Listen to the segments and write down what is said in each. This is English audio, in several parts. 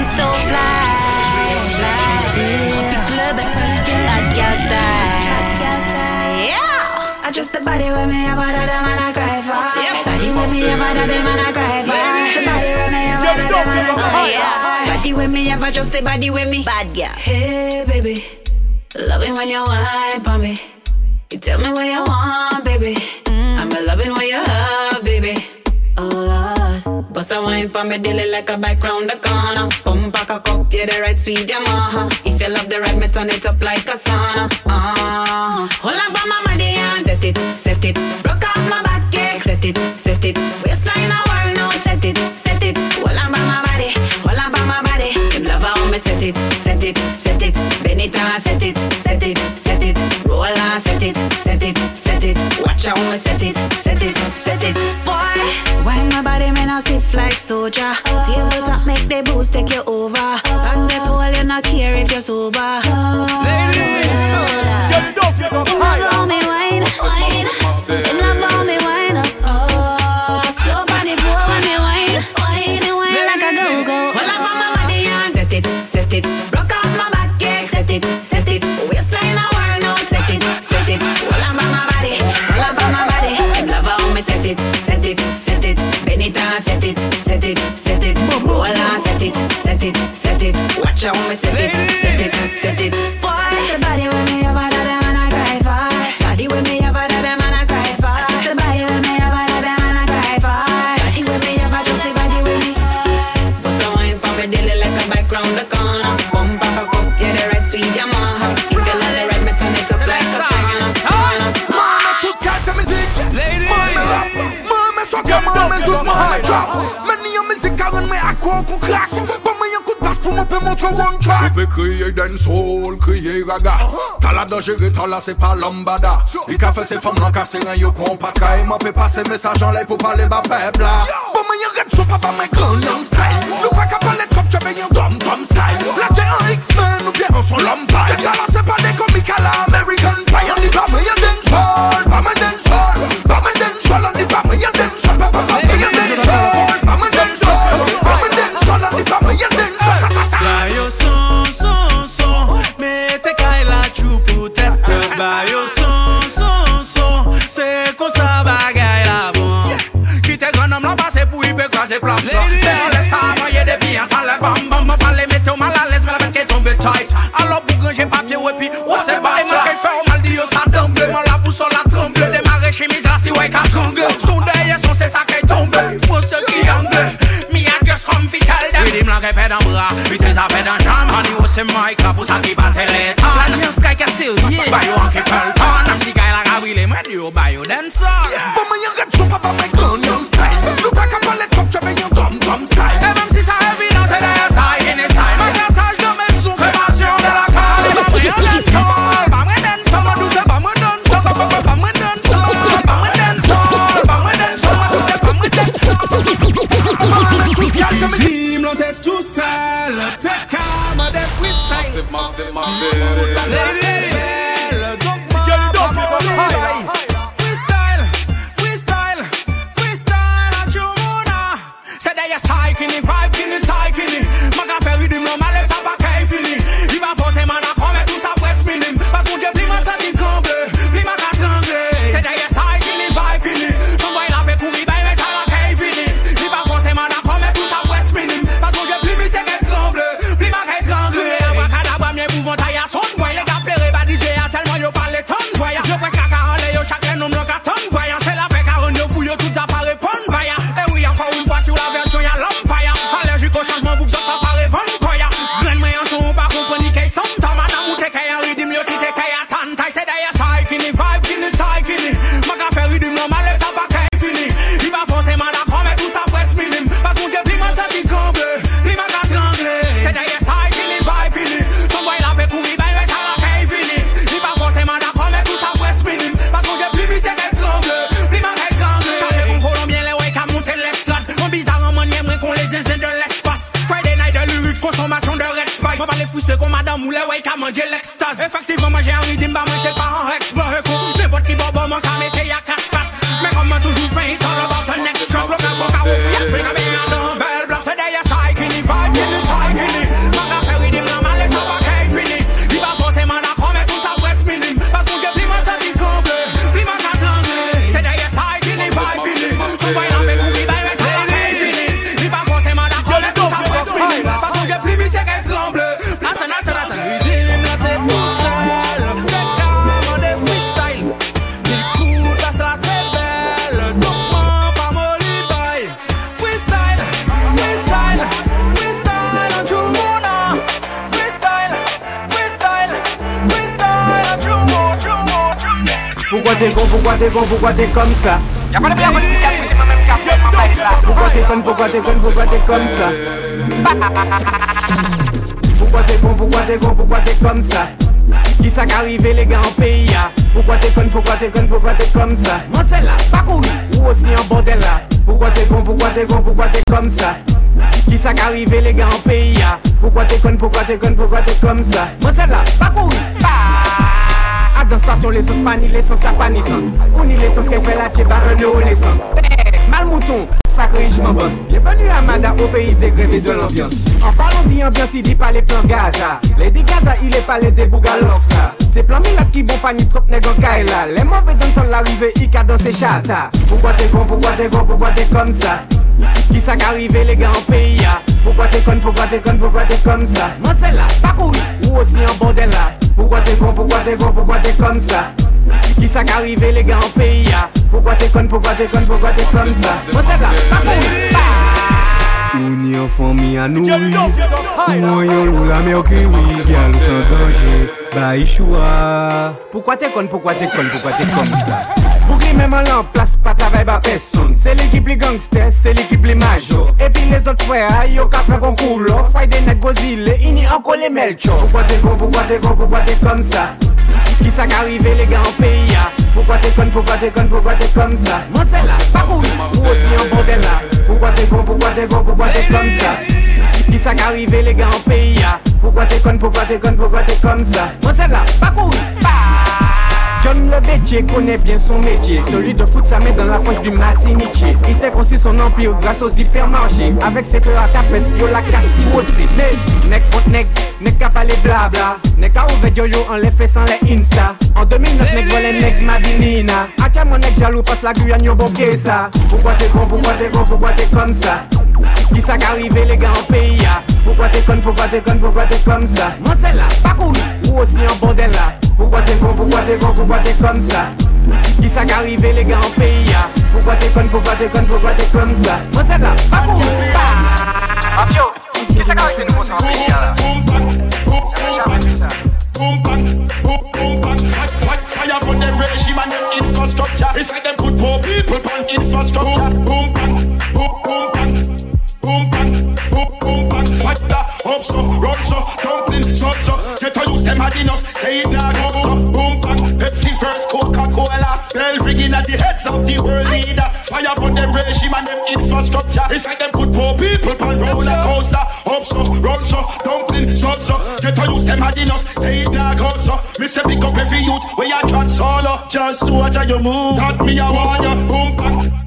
me so fly. Club, hot girl style. Yeah. I just the body with me, I bought them and I cry for. Body with me, I bought them and I cry for. Just the body with me, I bought them and I cry for. Body with me, ever just the body with me. Bad girl. Hey baby, loving when you wipe on me. You tell me what you want, Lord. A wine for me daily like a bike round the corner. Pump back a cup, yeah, the right sweet, yeah, maha. If you love the right, me turn it up like a sauna. Uh-huh. Hold on my body and set it, set it. Broke off my back, yeah. Set it, set it. Waistline a world no, set it, set it. Hold up on my body, hold up on my body. Them love how me set it, set it, set it. Bend it and set it, set it, set it. Roll and set it, set it, set it. Watch how me set it, set it, set it. Boy, why my body man a stiff like soldier? Table top make the boost take you over. On the pole you not care if you're sober. Ladies, get it off, you go high. Love how me wine, wine. Them love how me wine up. Oh, slow body boy when me wine, wine, wine like a go go. Hold up on my body and set it, set it. It. Watch how me set it, set it, set it. Boy, the body with me, your body, them and I cry for. Body with me, your body, them and I cry for. Just the body with me, your body, them and I cry for. Body with me, your body, just the body with me. Bust a wine pop it daily like a bike round the corner. Bump back a cup, yeah, the right sweet Yamaha. If you love the right, me turn it up like a sauna. Mama toute carte musique Mama rap Mama soca, mama zouk, mama trap Meni yon mizik karen me akwa kon crack pe montre one track Pe kriye den soul, kriye raga. Uh-huh. Talada jere tala se pa lambada. I ka fe se fam lan ka se ren yo kon patra E man pe pase an lay pou pale ba pepla Ba men yon red so pa ba men Gangnam style. Nou pa ka pale trop chebe yon dom dom style. La J en X-Men ou bien on son lampaille Se tala se pa de komik a la American Pie. An di ba men yon dancehall Ba men dancehall Ba men dancehall An di ba men Usah. T'es con, pourquoi t'es con, pourquoi t'es comme ça Y'a pas de bien, Pourquoi t'es con, pourquoi t'es con, pourquoi t'es comme ça Pourquoi t'es con, pourquoi t'es con, pourquoi t'es comme ça Qui ça qu'arrive les gars en pays Pourquoi t'es con, pourquoi t'es con, pourquoi t'es comme ça Moi c'est là, pas couru, ou aussi en bordel là Pourquoi t'es con, pourquoi t'es con, pourquoi t'es comme ça Qui ça qu'arrive les gars en pays Pourquoi t'es con, pourquoi t'es con, pourquoi t'es comme ça Moi c'est là, pas couru, A Adansasyon l'essence, pas ni lesans sa pa nisans Ou ni lesans ke fè la tche ba an euro lesans Mal mouton, sakre jman bas à Amada au pays dégrévé de l'ambiance. En parlant d'ambiance, il dit pas les plans Gaza. Les dit Gaza, il est pas les débougalox C'est plan milade qui bon pas ni trop nègre Kaila. Les mauvais donnent sur l'arrivée, ils cadent ses chata. Pourquoi t'es con, pourquoi t'es con, pourquoi t'es comme ça? Qui ça ka rive le gen pays peyi ya Pogwa te kon, pogwa te kon, pogwa te kon sa Man se la, pa kouri, ou osi an bordel là. Pourquoi t'es con, pourquoi t'es con, pourquoi t'es comme ça? Qui ça qu'arrive les gars en pays ya Pourquoi t'es con, pourquoi t'es con, pourquoi t'es comme ça? Moi c'est là, pas. Couru, Ou ni enfant mi a nourri Ou yon lou la mercury Gal sans danger. Ba choua Pourquoi t'es con, pourquoi t'es con, pourquoi t'es comme ça? Ou gli men man lan plas pa travay ba peson Se li ki pli gangster, se li ki pli majo Epi le zot fwe a, yo ka fwe kon koulo Friday night go zile, ini anko le melcho Poukwa te kon, poukwa te kon, poukwa te kom sa Ki sa ka rive le ga an peyi ya Poukwa te kon, poukwa te kon, poukwa te kom sa bordel la te kon, te kon, te sa Ki sa ya te kon, te kon, le connaît bien son métier. Celui de foutre sa main dans la poche du matiniché Il s'est construit son empire grâce aux hypermarchés. Avec ses frères à tapes, yo la cassiwoté Mais, nek contre nek, nek ka parler blabla Nek ka ouvert yo yo en les fait sans les insta. En 2009 nek volé nek madinina Atia mon nek jaloux passe la Guyane yo bokeh ça? Pourquoi t'es con, pourquoi t'es con, pourquoi t'es comme ça? Qui ça qu'arrive les gars en pays Pourquoi t'es con, pourquoi t'es con, pourquoi t'es comme ça? Moi c'est là, pas couru, ou aussi en bordel là Pourquoi t'es con, pourquoi t'es con, pourquoi t'es comme ça Qui ça qu'arrive les gars en pays ya Pourquoi t'es con, pourquoi t'es con, pourquoi t'es comme ça Moi c'est là, pas couru, pas Mafio, qu'est-ce que t'arrives de nouveau en pays là Boom bang, boom boom bang, fire, fire, fire on them regime and them infrastructure. It's like them put poor people on infrastructure. Boom bang, boom boom bang, boom bang, boom boom bang, fire up so, run so, dumpling so so. Get to use them hard enough, say it now the world leader. Fire on them regime and them infrastructure. It's like them put poor people on roller coaster. Up so, run so, dumpling so so. Get to use them hard enough, say it now go so. Me say pick up every youth where you chat solo. Just watch how you move. That me a warn you. Boom bang,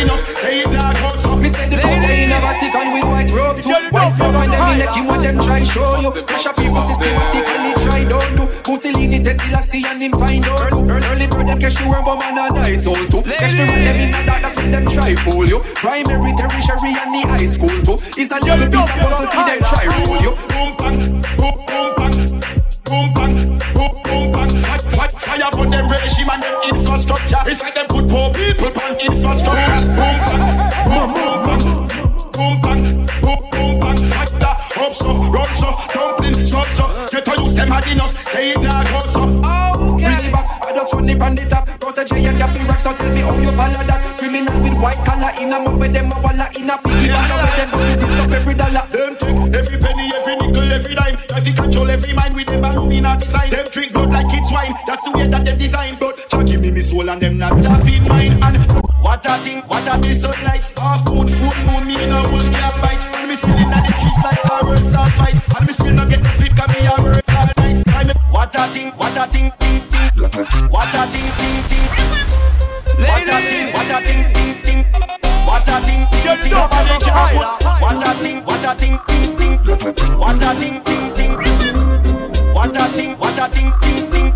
enough, say it now go so. Me say the power in a Vatican with white robe too. White smoke when them elect you when them try show you. Pressure people systematically try don't do. Mussolini, Tesla, see and him find out. Early, bird them cash you but man a night old too. Cash to run them in the dark, that's when them try fool you. Primary, tertiary and the high school too. It's a little piece of puzzle for them try roll you. Boom bang, boom boom bang, boom bang, boom boom bang. Fire, fire, fire on them regime and them infrastructure. It's like them put poor people on infrastructure. Dime. Control every mind with them Illumina design. Them drink blood like it's wine. That's the way that them design. But Jah me me soul and them not having mine. And what a thing, what a me sunlight. Half moon, full moon, me no wolf can't bite. And me still inna the streets like a world star fight. And me still no get the sleep 'cause me a work all night. I what a thing, what a thing, ting ting. What a thing, ting ting. What a thing, what a thing, ting ting. What a thing, ting ting. What a thing, what a thing, ting ting. What a thing, ting ting. A a thing, ting ting.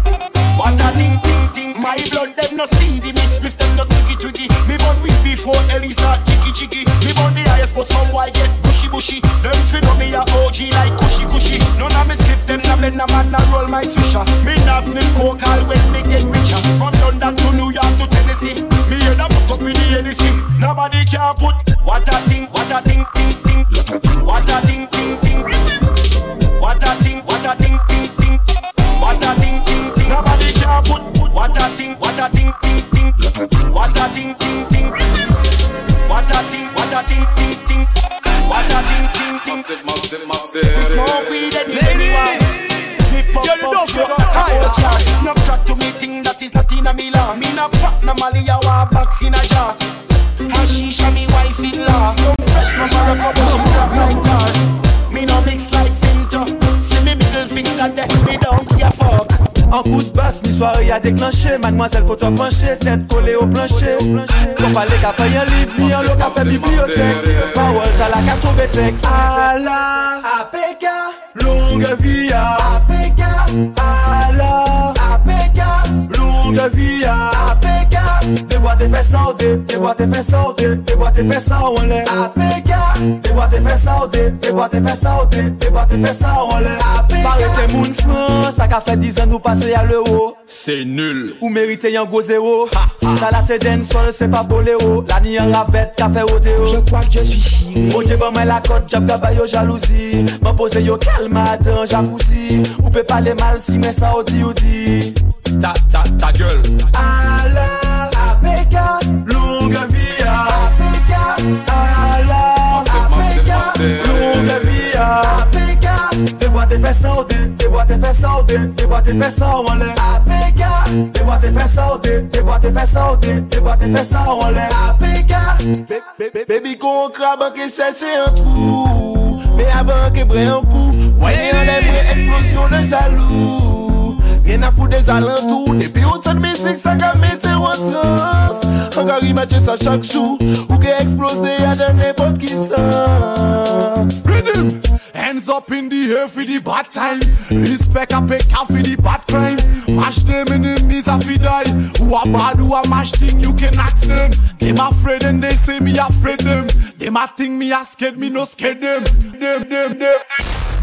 What a thing, ting ting. My blood them no see the miss spliff them no twiggy twiggy. Me born with before Elisa chicky chicky. Me born the highest but some why get bushy bushy. Them fi know me a OG like cushy cushy. None of me spliff them na blend a man and roll my swisher. Me not sniff coke all when me get richer. From London to New York to Tennessee, me head up bust up with the Hennessy. Nobody can put smoke weed we want. Hip hop, pop, get higher. No crack to me thing that is not in a me law. Me no pop no Mali, I want box in a jar. Hashisha me wife in law. Come fresh from Morocco, but she rock like tar. Me no mix like Finto. See me middle finger there, me don't give a fuck. En coup de basse, mi soirée a déclenché. Mademoiselle faut pencher, tête collée au plancher. Qu'on parle qu'a fait un livre, ni un qu'a fait bibliothèque. Parole t'as la carte au bétec. À la APK, longue vie à APK À la APK, longue vie Te boate fè saote, te boate fè saote, te boate fè sa ou anle Apeka, te boate fè saote, te boate fè saote, te boate fè sa ou anle Apeka, pare te moun fran, sa ka fè dizan nou pase ya l'euro. Se nul, ou merite yon go zero Ta la se den sol, se pa bolero, la ni yon ravette, ka fè odeo Je kwa k je suis chiri, oje ban mè la kote, jab gaba yo jalousi Mwen pose yo kalma, atan jalousi, ou pe pale mal si mè sa ou di ou di Ta, ta, ta gueule. Alors, Lourd de vie Impeccable tes fesses sauter Fais tes fesses sauter Fais tes fesses en l'air Impeccable Fais voir tes fesses sauter Fais tes fesses sauter Fais voir tes fesses en l'air Impeccable Baby qu'on crabe qui cherche un trou. Mais avant que brille un coup Voyez en l'air explosion de jaloux. Rien à foutre des alentours Depuis autant de musique ça va mettre en trans Encore il matche ça chaque jour Ou qu'il explose à de n'importe qui sens Rhythm. Hands up in the air for the bad time. Respect pick out for the bad crime. Mash them enemies them a fi die. Who a bad, who a mash thing, you can ask them. Them afraid and they say me afraid them. Them a think me a scared, me no scared them. Them, them, them.